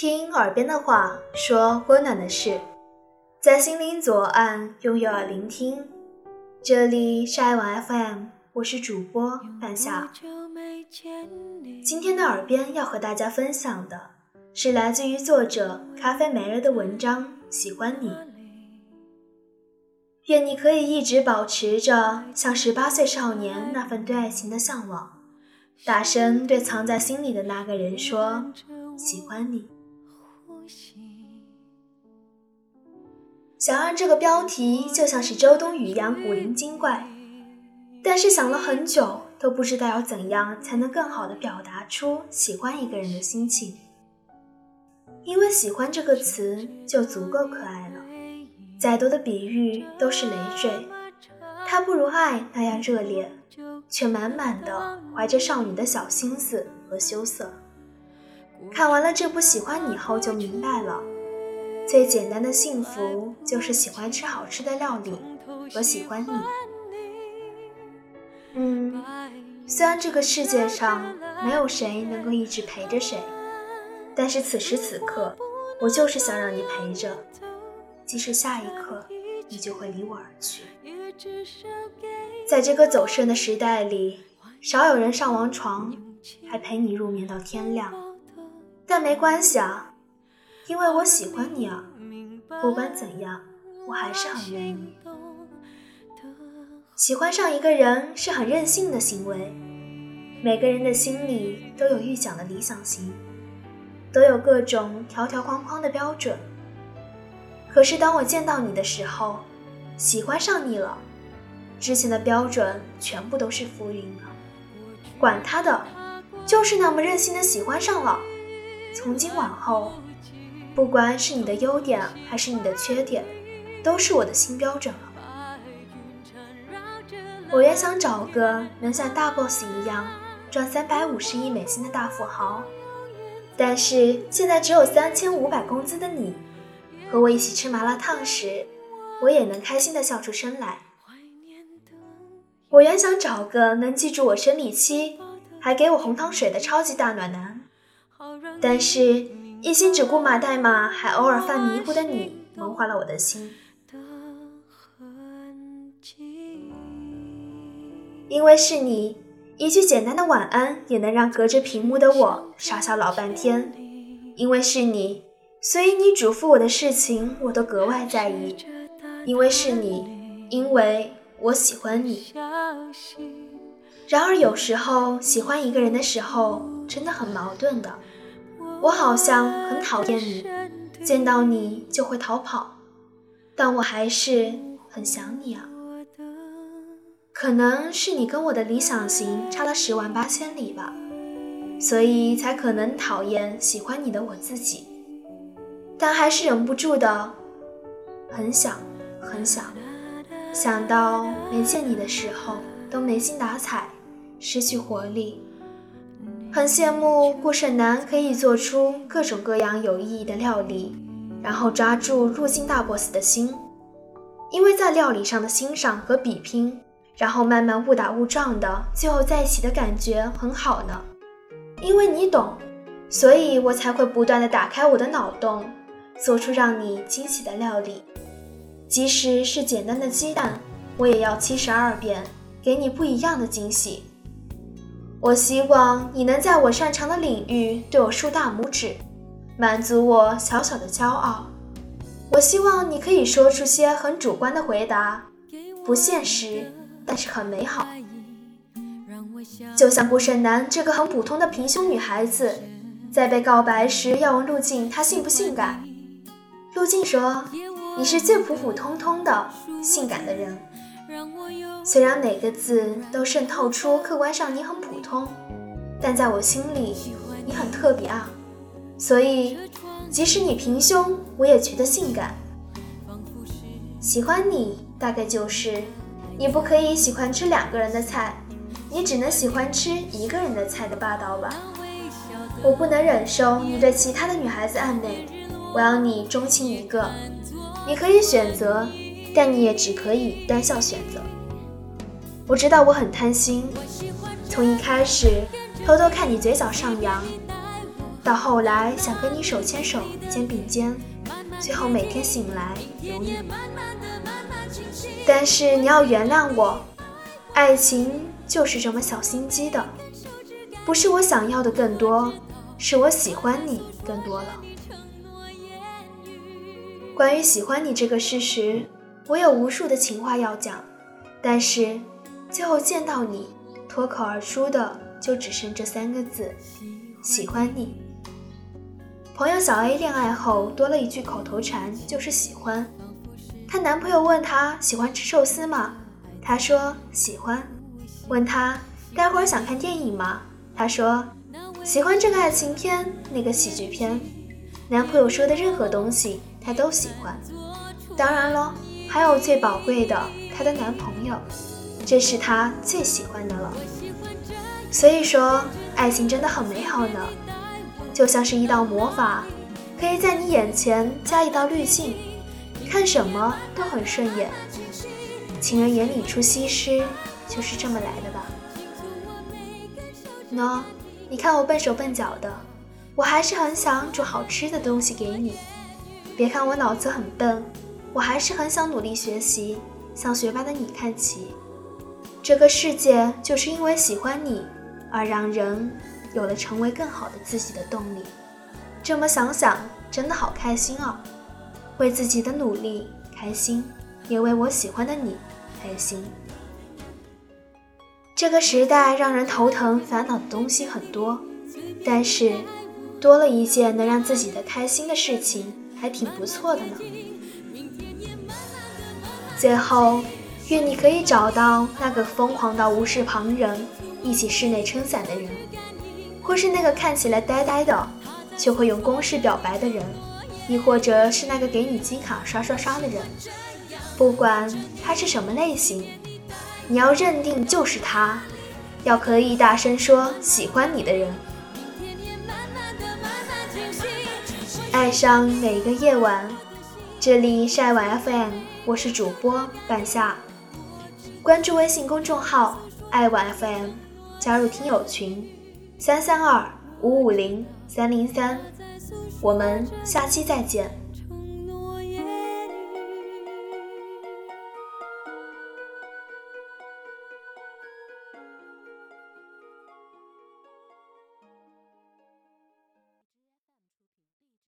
听耳边的话，说温暖的事，在心灵左岸用右耳聆听。这里是爱晚 FM，我是主播半夏。今天的耳边要和大家分享的是来自于作者咖啡美人的文章《喜欢你》。愿你可以一直保持着像十八岁少年那份对爱情的向往，大声对藏在心里的那个人说：“喜欢你。”想按这个标题，就像是周冬雨一样古灵精怪，但是想了很久，都不知道要怎样才能更好的表达出喜欢一个人的心情。因为“喜欢”这个词就足够可爱了，再多的比喻都是累赘，它不如爱那样热烈，却满满的怀着少女的小心思和羞涩。看完了这部《喜欢你》后，就明白了。最简单的幸福就是喜欢吃好吃的料理和喜欢你。嗯，虽然这个世界上没有谁能够一直陪着谁，但是此时此刻，我就是想让你陪着，即使下一刻你就会离我而去。在这个走肾的时代里，少有人上完床还陪你入眠到天亮，但没关系啊。因为我喜欢你啊，不管怎样，我还是很愿意。喜欢上一个人是很任性的行为。每个人的心里都有预想的理想型，都有各种条条框框的标准。可是当我见到你的时候，喜欢上你了，之前的标准全部都是浮云了。管他的，就是那么任性的喜欢上了。从今往后。不管是你的优点还是你的缺点，都是我的新标准了。我原想找个能像大 boss 一样赚三百五十亿美金的大富豪，但是现在只有三千五百工资的你，和我一起吃麻辣烫时，我也能开心的笑出声来。我原想找个能记住我生理期，还给我红糖水的超级大暖男，但是。一心只顾码代码，还偶尔犯迷糊的你，萌化了我的心。因为是你，一句简单的晚安也能让隔着屏幕的我傻笑老半天。因为是你，所以你嘱咐我的事情我都格外在意。因为是你，因为我喜欢你。然而有时候喜欢一个人的时候，真的很矛盾的。我好像很讨厌你，见到你就会逃跑，但我还是很想你啊。可能是你跟我的理想型差了十万八千里吧，所以才可能讨厌喜欢你的我自己，但还是忍不住的很想很想，想到没见你的时候都没精打采，失去活力。很羡慕顾胜男可以做出各种各样有意义的料理，然后抓住入境大 boss 的心，因为在料理上的欣赏和比拼，然后慢慢误打误撞的，最后在一起的感觉很好呢。因为你懂，所以我才会不断的打开我的脑洞，做出让你惊喜的料理，即使是简单的鸡蛋，我也要七十二变，给你不一样的惊喜。我希望你能在我擅长的领域对我竖大拇指，满足我小小的骄傲。我希望你可以说出些很主观的回答，不现实，但是很美好。就像顾胜男这个很普通的平胸女孩子，在被告白时要问陆静她性不性感，陆静说：“你是最普普通通的性感的人。”虽然每个字都渗透出客观上你很普通，但在我心里你很特别啊。所以，即使你平胸，我也觉得性感。喜欢你，大概就是你不可以喜欢吃两个人的菜，你只能喜欢吃一个人的菜的霸道吧。我不能忍受你对其他的女孩子暧昧，我要你钟情一个。你可以选择。但你也只可以单向选择。我知道我很贪心，从一开始偷偷看你嘴角上扬，到后来想跟你手牵手、肩并肩，最后每天醒来有你。但是你要原谅我，爱情就是这么小心机的，不是我想要的更多，是我喜欢你更多了。关于喜欢你这个事实，我有无数的情话要讲，但是最后见到你，脱口而出的就只剩这三个字：喜欢你。朋友小 A 恋爱后多了一句口头禅，就是喜欢。她男朋友问她喜欢吃寿司吗？她说喜欢。问她待会儿想看电影吗？她说喜欢这个爱情片，那个喜剧片。男朋友说的任何东西。她都喜欢，当然喽，还有最宝贵的，她的男朋友，这是她最喜欢的了。所以说，爱情真的很美好呢，就像是一道魔法，可以在你眼前加一道滤镜，看什么都很顺眼。情人眼里出西施，就是这么来的吧？喏，你看我笨手笨脚的，我还是很想煮好吃的东西给你。别看我脑子很笨，我还是很想努力学习，向学霸的你看齐。这个世界就是因为喜欢你，而让人有了成为更好的自己的动力。这么想想，真的好开心啊！为自己的努力开心，也为我喜欢的你开心。这个时代让人头疼烦恼的东西很多，但是多了一件能让自己的开心的事情。还挺不错的呢。最后，愿你可以找到那个疯狂到无视旁人、一起室内撑伞的人，或是那个看起来呆呆的却会用公式表白的人，亦或者是那个给你金卡刷刷刷的人。不管他是什么类型，你要认定就是他，要可以大声说喜欢你的人。爱上每一个夜晚，这里晒晚 FM，我是主播半夏。关注微信公众号爱晚 FM，加入听友群三三二五五零三零三，我们下期再见。